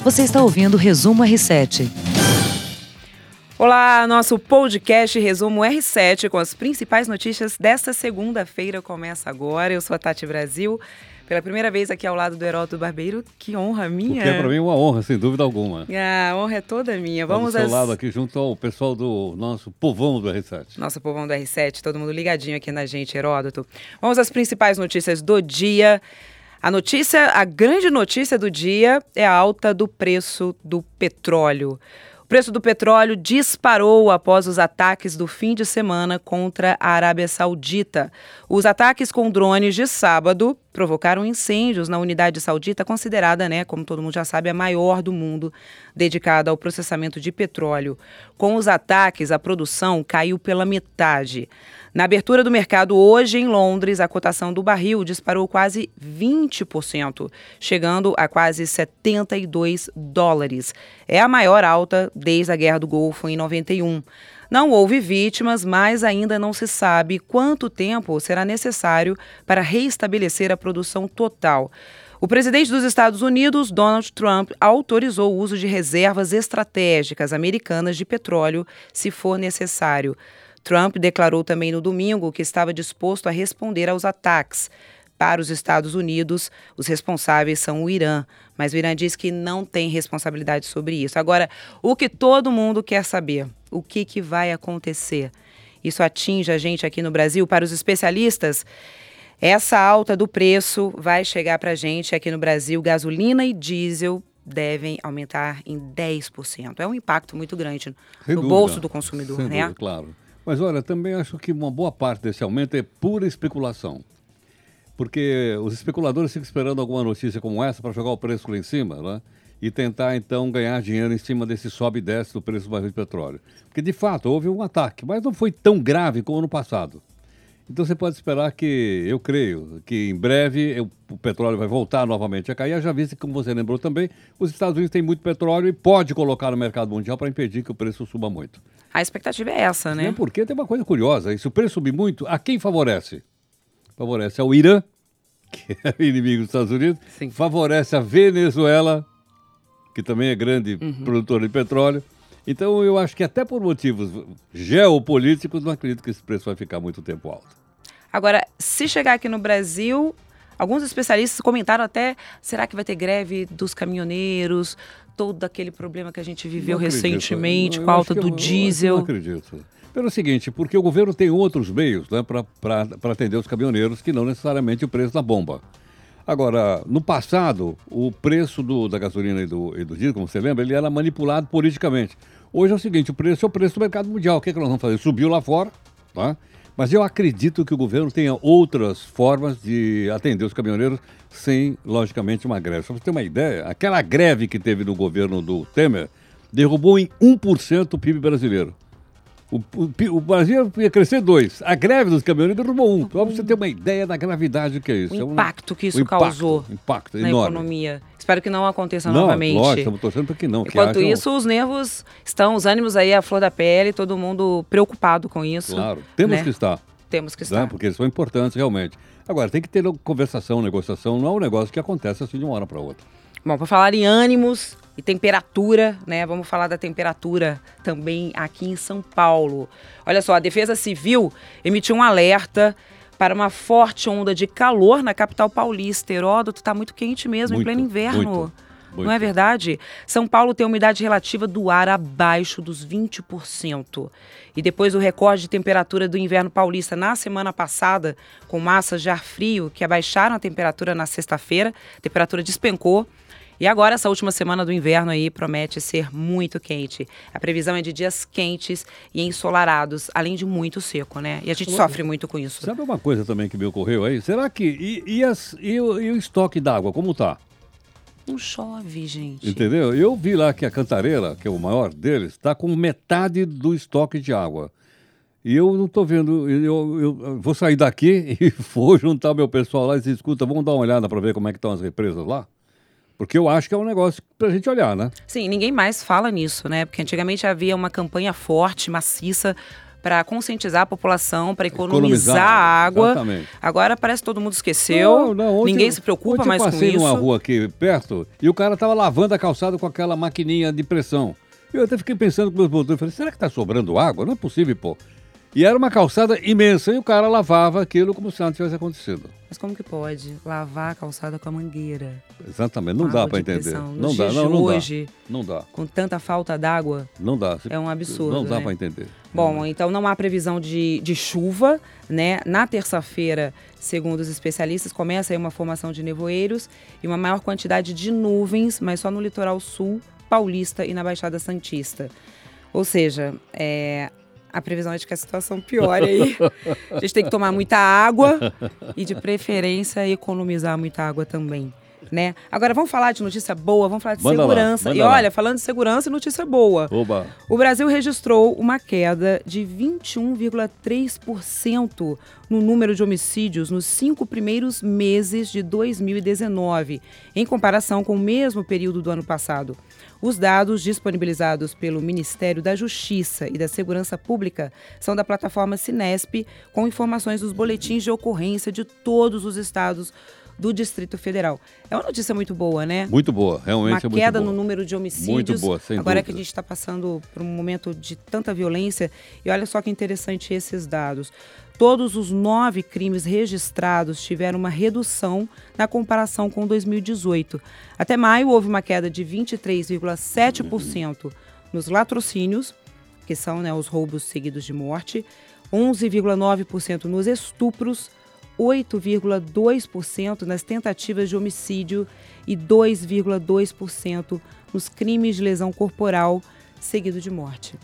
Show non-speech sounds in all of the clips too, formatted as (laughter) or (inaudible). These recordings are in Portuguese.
Você está ouvindo o Resumo R7. Olá, nosso podcast Resumo R7 com as principais notícias desta segunda-feira começa agora. Eu sou a Tati Brasil, pela primeira vez aqui ao lado do Heródoto Barbeiro. Que honra minha. Que é para mim uma honra, sem dúvida alguma. Ah, a honra é toda minha. Vamos ao às... lado aqui junto ao pessoal do nosso povão do R7. Nosso povão do R7, todo mundo ligadinho aqui na gente, Heródoto. Vamos às principais notícias do dia. A notícia, a grande notícia do dia é a alta do preço do petróleo. O preço do petróleo disparou após os ataques do fim de semana contra a Arábia Saudita. Os ataques com drones de sábado provocaram incêndios na unidade saudita, considerada, né, como todo mundo já sabe, a maior do mundo, dedicada ao processamento de petróleo. Com os ataques, a produção caiu pela metade. Na abertura do mercado hoje em Londres, a cotação do barril disparou quase 20%, chegando a quase 72 dólares. É a maior alta desde a Guerra do Golfo em 91. Não houve vítimas, mas ainda não se sabe quanto tempo será necessário para reestabelecer a produção total. O presidente dos Estados Unidos, Donald Trump, autorizou o uso de reservas estratégicas americanas de petróleo, se for necessário. Trump declarou também no domingo que estava disposto a responder aos ataques. Para os Estados Unidos, os responsáveis são o Irã, mas o Irã diz que não tem responsabilidade sobre isso. Agora, o que todo mundo quer saber, o que, que vai acontecer? Isso atinge a gente aqui no Brasil? Para os especialistas, essa alta do preço vai chegar para a gente aqui no Brasil. Gasolina e diesel devem aumentar em 10%. É um impacto muito grande no dúvida. bolso do consumidor, Sem né? Dúvida, claro. Mas olha, também acho que uma boa parte desse aumento é pura especulação. Porque os especuladores ficam esperando alguma notícia como essa para jogar o preço lá em cima, né? E tentar então ganhar dinheiro em cima desse sobe e desce do preço do barril de petróleo. Porque de fato houve um ataque, mas não foi tão grave como no passado. Então você pode esperar que, eu creio, que em breve o petróleo vai voltar novamente a cair. Já visto que, como você lembrou também, os Estados Unidos têm muito petróleo e pode colocar no mercado mundial para impedir que o preço suba muito. A expectativa é essa, né? Sim, porque tem uma coisa curiosa. E se o preço subir muito, a quem favorece? Favorece ao Irã, (laughs) que é inimigo dos Estados Unidos. Sim. Favorece a Venezuela, que também é grande uhum. produtor de petróleo. Então eu acho que até por motivos geopolíticos, não acredito que esse preço vai ficar muito tempo alto. Agora, se chegar aqui no Brasil, alguns especialistas comentaram até, será que vai ter greve dos caminhoneiros? Todo aquele problema que a gente viveu recentemente com a alta do eu, diesel. Eu não acredito. Pelo seguinte, porque o governo tem outros meios né, para atender os caminhoneiros que não necessariamente o preço da bomba. Agora, no passado, o preço do, da gasolina e do, e do diesel, como você lembra, ele era manipulado politicamente. Hoje é o seguinte, o preço é o preço do mercado mundial. O que, é que nós vamos fazer? Subiu lá fora, tá? Mas eu acredito que o governo tenha outras formas de atender os caminhoneiros sem, logicamente, uma greve. Só para você ter uma ideia, aquela greve que teve no governo do Temer derrubou em 1% o PIB brasileiro. O, o, o, Brasil ia crescer dois. A greve dos caminhoneiros derrubou um. Só para você ter uma ideia da gravidade que é isso. O impacto é um, que isso impacto, causou impacto na enorme. economia. Espero que não aconteça não, novamente. Lógico, estamos torcendo para que não. Enquanto que isso, os nervos estão, os ânimos aí à flor da pele, todo mundo preocupado com isso. Claro, temos né? que estar. Temos que estar. Né? Porque eles são importantes realmente. Agora, tem que ter conversação, negociação, não é um negócio que acontece assim de uma hora para outra. Bom, para falar em ânimos e temperatura, né? Vamos falar da temperatura também aqui em São Paulo. Olha só, a Defesa Civil emitiu um alerta para uma forte onda de calor na capital paulista. Heródoto está muito quente mesmo, muito, em pleno inverno. Muito, muito. Não é verdade? São Paulo tem umidade relativa do ar abaixo dos 20%. E depois do recorde de temperatura do inverno paulista na semana passada, com massas de ar frio que abaixaram a temperatura na sexta-feira, a temperatura despencou e agora, essa última semana do inverno aí promete ser muito quente. A previsão é de dias quentes e ensolarados, além de muito seco, né? E a gente sofre muito com isso. Sabe uma coisa também que me ocorreu aí? Será que. E, e, as, e, o, e o estoque d'água, como tá? Não chove, gente. Entendeu? Eu vi lá que a Cantareira, que é o maior deles, está com metade do estoque de água. E eu não estou vendo, eu, eu, vou sair daqui (laughs) e vou juntar meu pessoal lá e dizer, escuta, vamos dar uma olhada para ver como é que estão as represas lá? Porque eu acho que é um negócio para a gente olhar, né? Sim, ninguém mais fala nisso, né? Porque antigamente havia uma campanha forte, maciça, para conscientizar a população, para economizar, economizar, a água. Exatamente. Agora parece que todo mundo esqueceu, não, não, ontem, ninguém se preocupa mais com isso. Eu passei numa rua aqui perto e o cara estava lavando a calçada com aquela maquininha de pressão. Eu até fiquei pensando com meus botões, falei, será que está sobrando água? Não é possível, pô. E era uma calçada imensa e o cara lavava aquilo como se nada tivesse acontecido. Mas como que pode lavar a calçada com a mangueira? Exatamente, não dá para entender. Não dá, não, não hoje, dá. Não dá. Com tanta falta d'água. Não dá. É um absurdo. Não dá né? para entender. Bom, então não há previsão de, de chuva, né? Na terça-feira, segundo os especialistas, começa aí uma formação de nevoeiros e uma maior quantidade de nuvens, mas só no litoral sul, paulista e na Baixada Santista. Ou seja, é, a previsão é de que a situação piore aí. (laughs) A gente tem que tomar muita água e, de preferência, economizar muita água também. Né? Agora vamos falar de notícia boa, vamos falar de manda segurança. Lá, e olha, lá. falando de segurança notícia boa. Oba. O Brasil registrou uma queda de 21,3% no número de homicídios nos cinco primeiros meses de 2019, em comparação com o mesmo período do ano passado. Os dados disponibilizados pelo Ministério da Justiça e da Segurança Pública são da plataforma Sinesp, com informações dos boletins de ocorrência de todos os estados do Distrito Federal. É uma notícia muito boa, né? Muito boa, realmente uma é queda no número de homicídios. Muito boa, sem Agora dúvida. que a gente está passando por um momento de tanta violência, e olha só que interessante esses dados. Todos os nove crimes registrados tiveram uma redução na comparação com 2018. Até maio, houve uma queda de 23,7% nos latrocínios, que são né, os roubos seguidos de morte, 11,9% nos estupros, 8,2% nas tentativas de homicídio e 2,2% nos crimes de lesão corporal seguido de morte.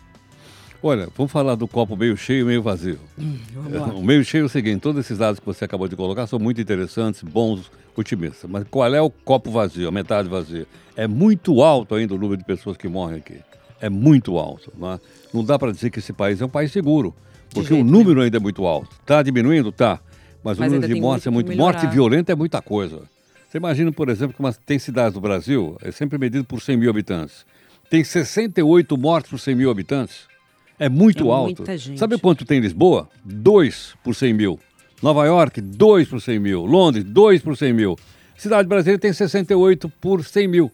Olha, vamos falar do copo meio cheio e meio vazio. Hum, (laughs) o meio cheio é o seguinte: todos esses dados que você acabou de colocar são muito interessantes, bons, otimistas. Mas qual é o copo vazio, a metade vazia? É muito alto ainda o número de pessoas que morrem aqui. É muito alto. Não, é? não dá para dizer que esse país é um país seguro, porque o número ainda é muito alto. Está diminuindo? Tá. Mas, Mas o número de mortes é muito. Melhorar. Morte violenta é muita coisa. Você imagina, por exemplo, que uma, tem cidades do Brasil, é sempre medido por 100 mil habitantes. Tem 68 mortes por 100 mil habitantes. É muito é alto. Sabe quanto tem em Lisboa? 2 por 100 mil. Nova York, 2 por 100 mil. Londres, 2 por 100 mil. Cidade brasileira tem 68 por 100 mil.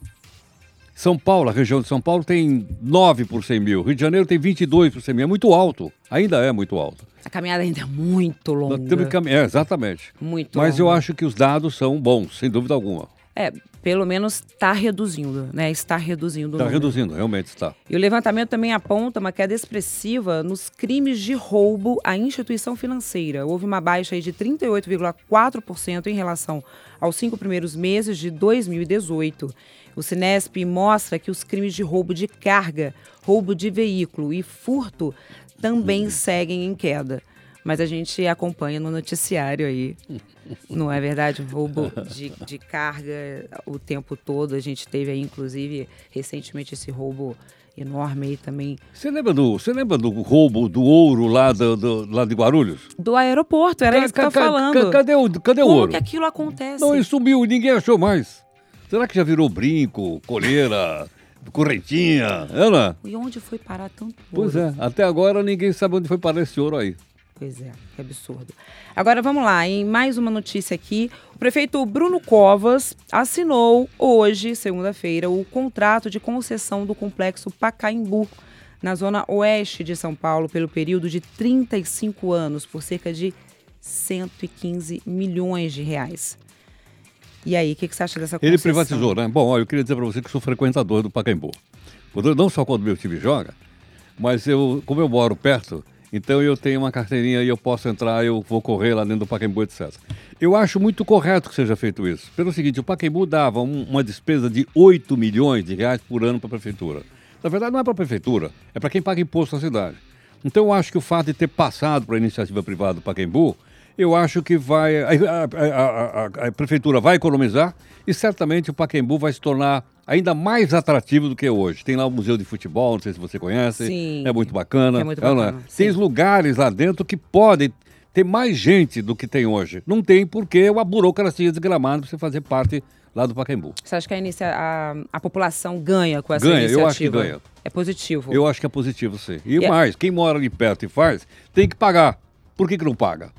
São Paulo, a região de São Paulo, tem 9 por 100 mil. Rio de Janeiro tem 22 por 100 mil. É muito alto. Ainda é muito alto. A caminhada ainda é muito longa. temos que É, exatamente. Muito Mas longa. eu acho que os dados são bons, sem dúvida alguma. É, pelo menos está reduzindo, né? Está reduzindo. Está reduzindo, realmente está. E o levantamento também aponta uma queda expressiva nos crimes de roubo à instituição financeira. Houve uma baixa de 38,4% em relação aos cinco primeiros meses de 2018. O Sinesp mostra que os crimes de roubo de carga, roubo de veículo e furto também uhum. seguem em queda mas a gente acompanha no noticiário aí. (laughs) Não é verdade? Roubo de, de carga o tempo todo. A gente teve aí, inclusive, recentemente esse roubo enorme aí também. Você lembra do, você lembra do roubo do ouro lá, do, do lá de Guarulhos? Do aeroporto, era isso que eu falando. Cadê o, cadê o Como ouro? que aquilo acontece? Não, ele sumiu, ninguém achou mais. Será que já virou brinco, coleira, correntinha? Ela? E onde foi parar tanto ouro? Pois é, até agora ninguém sabe onde foi parar esse ouro aí. Pois é, que absurdo. Agora vamos lá, em mais uma notícia aqui. O prefeito Bruno Covas assinou hoje, segunda-feira, o contrato de concessão do complexo Pacaembu, na zona oeste de São Paulo, pelo período de 35 anos, por cerca de 115 milhões de reais. E aí, o que, que, você acha dessa concessão? Ele privatizou, né? Bom, eu queria dizer para você que sou frequentador do Pacaembu. Não só quando meu time joga, mas eu, como eu moro perto, então eu tenho uma carteirinha e eu posso entrar, eu vou correr lá dentro do Pacaembu, etc. Eu acho muito correto que seja feito isso. Pelo seguinte, o Pacaembu dava um, uma despesa de 8 milhões de reais por ano para a prefeitura. Na verdade, não é para a prefeitura, é para quem paga imposto na cidade. Então eu acho que o fato de ter passado para a iniciativa privada do Pacaembu, eu acho que vai. A, a, a, a, prefeitura vai economizar e certamente o Pacaembu vai se tornar ainda mais atrativo do que hoje. Tem lá o Museu de Futebol, não sei se você conhece. Sim. É muito bacana. É muito bacana. É, é? Tem lugares lá dentro que podem Tem mais gente do que tem hoje. Não tem porque é uma burocracia desgramada para você fazer parte lá do Pacaembu. Você acha que a, inicia, a, a população ganha com essa ganha, iniciativa? eu acho que ganha. É positivo. Eu acho que é positivo, sim. E, E é- mais, quem mora ali perto e faz, tem que pagar. Por que, que não paga?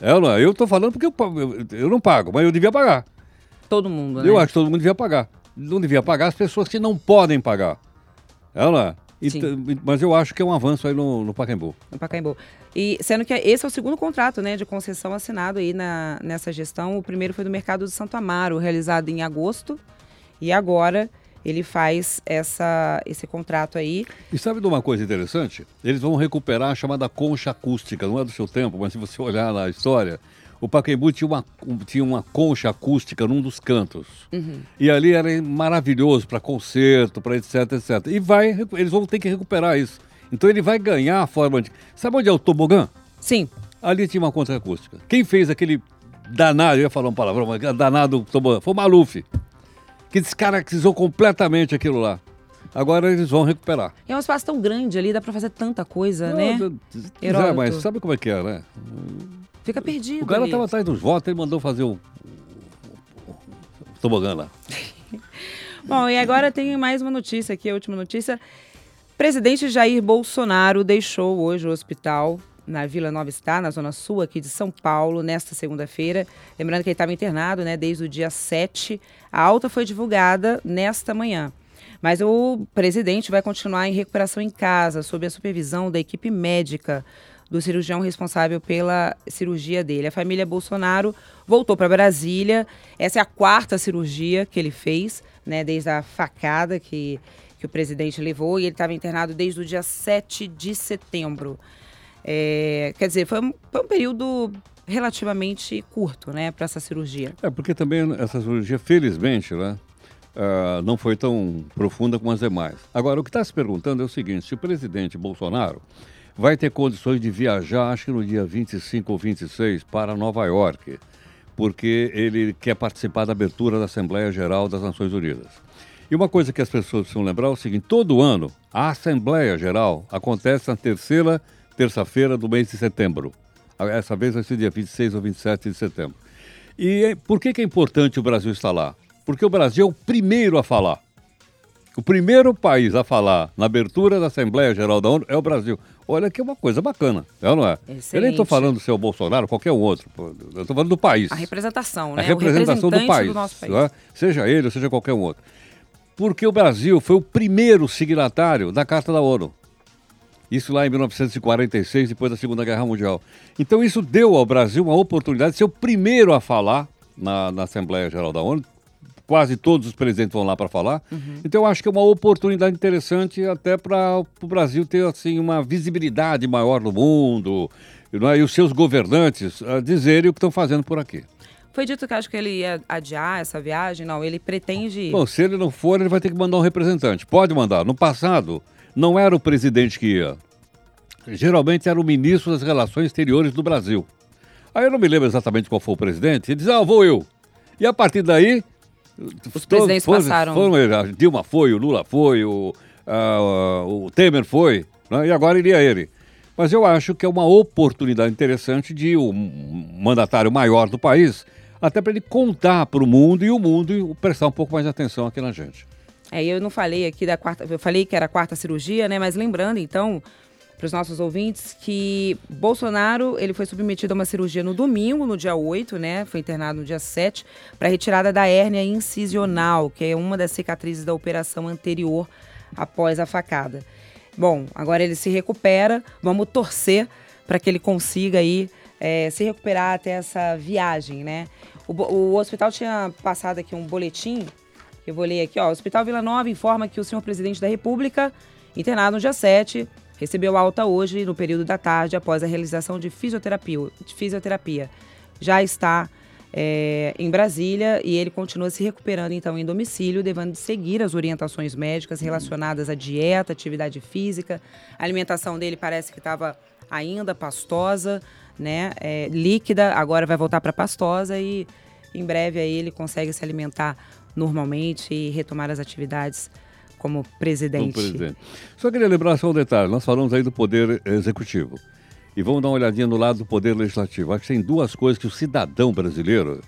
É, ou não é? Eu estou falando porque eu, eu- eu não pago, mas eu devia pagar. Todo mundo, né? Eu acho que todo mundo devia pagar. Não devia pagar as pessoas que não podem pagar. É, é? Então, mas eu acho que é um avanço aí no, no Pacaembu. no Pacaembu. E sendo que esse é o segundo contrato, né, de concessão assinado aí na, nessa gestão. O primeiro foi do Mercado de Santo Amaro, realizado em agosto. E agora ele faz essa, esse contrato aí. E sabe de uma coisa interessante? Eles vão recuperar a chamada concha acústica, não é do seu tempo, mas se você olhar na história, o Pacaembu tinha uma, um- tinha uma concha acústica num dos cantos. E ali era maravilhoso para concerto, para etc, etc. E vai, eles vão ter que recuperar isso. Então ele vai ganhar a forma de... Sabe onde é o tobogã? Sim, Ali tinha uma concha acústica. Quem fez aquele danado, eu ia falar um palavrão, mas danado tobogã, foi o Maluf. Que descaracterizou completamente aquilo lá. Agora eles vão recuperar. é um espaço tão grande ali, dá pra fazer tanta coisa, né? Não, Zé, Heródoto. mas sabe como é que é, né? Fica perdido O cara estava atrás dos votos, ele mandou fazer o, o, o tobogã lá. (laughs) Bom, e agora tem mais uma notícia aqui, a última notícia. Presidente Jair Bolsonaro deixou hoje o hospital na Vila Nova Star, na zona sul aqui de São Paulo, nesta segunda-feira. Lembrando que ele estava internado, né, desde o dia 7. A alta foi divulgada nesta manhã. Mas o presidente vai continuar em recuperação em casa, sob a supervisão da equipe médica do cirurgião responsável pela cirurgia dele. A família Bolsonaro voltou para Brasília. Essa é a quarta cirurgia que ele fez, né, desde a facada que, que o presidente levou, e ele estava internado desde o dia 7 de setembro. É, quer dizer, foi um, foi um período relativamente curto, né, para essa cirurgia. É, porque também essa cirurgia, felizmente, né? ah, não foi tão profunda como as demais. Agora, o que está se perguntando é o seguinte: se o presidente Bolsonaro vai ter condições de viajar, acho que no dia 25 ou 26, para Nova York, porque ele quer participar da abertura da Assembleia Geral das Nações Unidas. E uma coisa que as pessoas precisam lembrar é o seguinte: todo ano a Assembleia Geral acontece na terceira terça-feira do mês de setembro. Essa vez vai ser dia 26 ou 27 de setembro. E eh, por que, que é importante o Brasil estar lá? Porque o Brasil é o primeiro a falar. O primeiro país a falar na abertura da Assembleia Geral da ONU é o Brasil. Olha que é uma coisa bacana, é ou não é? Eu nem estou Excelente. falando do seu Bolsonaro, qualquer um outro. Eu estou falando do país. A representação, A né? representação o do país. nosso país. é? Seja ele ou seja qualquer um outro. Porque o Brasil foi o primeiro signatário da Carta da ONU. Isso lá em 1946, depois da Segunda Guerra Mundial. Então isso deu ao Brasil uma oportunidade de ser o primeiro a falar na, na Assembleia Geral da ONU. Quase todos os presidentes vão lá para falar. Então eu acho que é uma oportunidade interessante até para o Brasil ter assim uma visibilidade maior no mundo é? e os seus governantes dizerem o que estão fazendo por aqui. Foi dito que acho que ele ia adiar essa viagem. Não, ele pretende. Bom, se ele não for, ele vai ter que mandar um representante. Pode mandar. No passado, não era o presidente que ia. Geralmente era o ministro das Relações Exteriores do Brasil. Aí eu não me lembro exatamente qual foi o presidente. Ele diz, ah, vou eu. E a partir daí... Os presidentes foram, passaram. Foram, eles. a Dilma foi, o Lula foi, o, ah, o Temer foi, né? e agora iria ele. Mas eu acho que é uma oportunidade interessante de o mandatário maior do país, até para ele contar para o mundo e o mundo prestar um pouco mais de atenção aqui na gente. É, eu não falei aqui da quarta, eu falei que era a quarta cirurgia, né? Mas lembrando, então, para os nossos ouvintes, que Bolsonaro ele foi submetido a uma cirurgia no domingo, no dia 8, né? Foi internado no dia 7, para retirada da hérnia incisional, que é uma das cicatrizes da operação anterior após a facada. Bom, agora ele se recupera, vamos torcer para que ele consiga aí é, se recuperar até essa viagem, né? O, o hospital tinha passado aqui um boletim eu vou ler aqui, ó. O Hospital Vila Nova informa que o senhor presidente da República, internado no dia 7, recebeu alta hoje, no período da tarde, após a realização de fisioterapia. De fisioterapia. Já está é, em Brasília e ele continua se recuperando, então, em domicílio, devendo seguir as orientações médicas relacionadas à dieta, atividade física. A alimentação dele parece que estava ainda pastosa, né? é, líquida, agora vai voltar para pastosa e em breve aí ele consegue se alimentar normalmente e retomar as atividades como presidente. Como presidente. Só queria lembrar só um detalhe: nós falamos aí do Poder Executivo. E vamos dar uma olhadinha no lado do Poder Legislativo. Acho que tem duas coisas que o cidadão brasileiro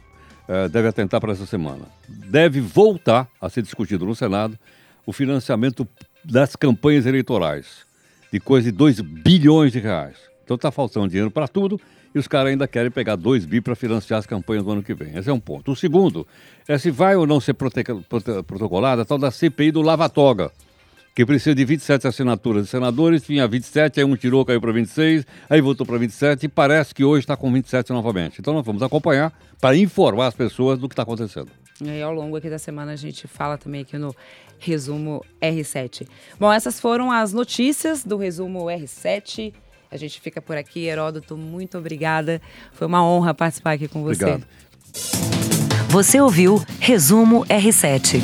eh, deve atentar para essa semana. Deve voltar a ser discutido no Senado o financiamento das campanhas eleitorais, de coisa de 2 bilhões de reais. Então está faltando dinheiro para tudo e os caras ainda querem pegar 2 bi para financiar as campanhas do ano que vem. Esse é um ponto. O segundo é se vai ou não ser prote prote protocolada a tal da CPI do Lava-Toga que precisa de 27 assinaturas de senadores, tinha 27, aí um tirou, caiu para 26, aí voltou para 27 e parece que hoje está com 27 novamente. Então nós vamos acompanhar para informar as pessoas do que está acontecendo. E aí, ao longo aqui da semana a gente fala também aqui no resumo R7. Bom, essas foram as notícias do resumo R7. A gente fica por aqui, Heródoto, muito obrigada. Foi uma honra participar aqui com você. Obrigado. Você ouviu Resumo R7.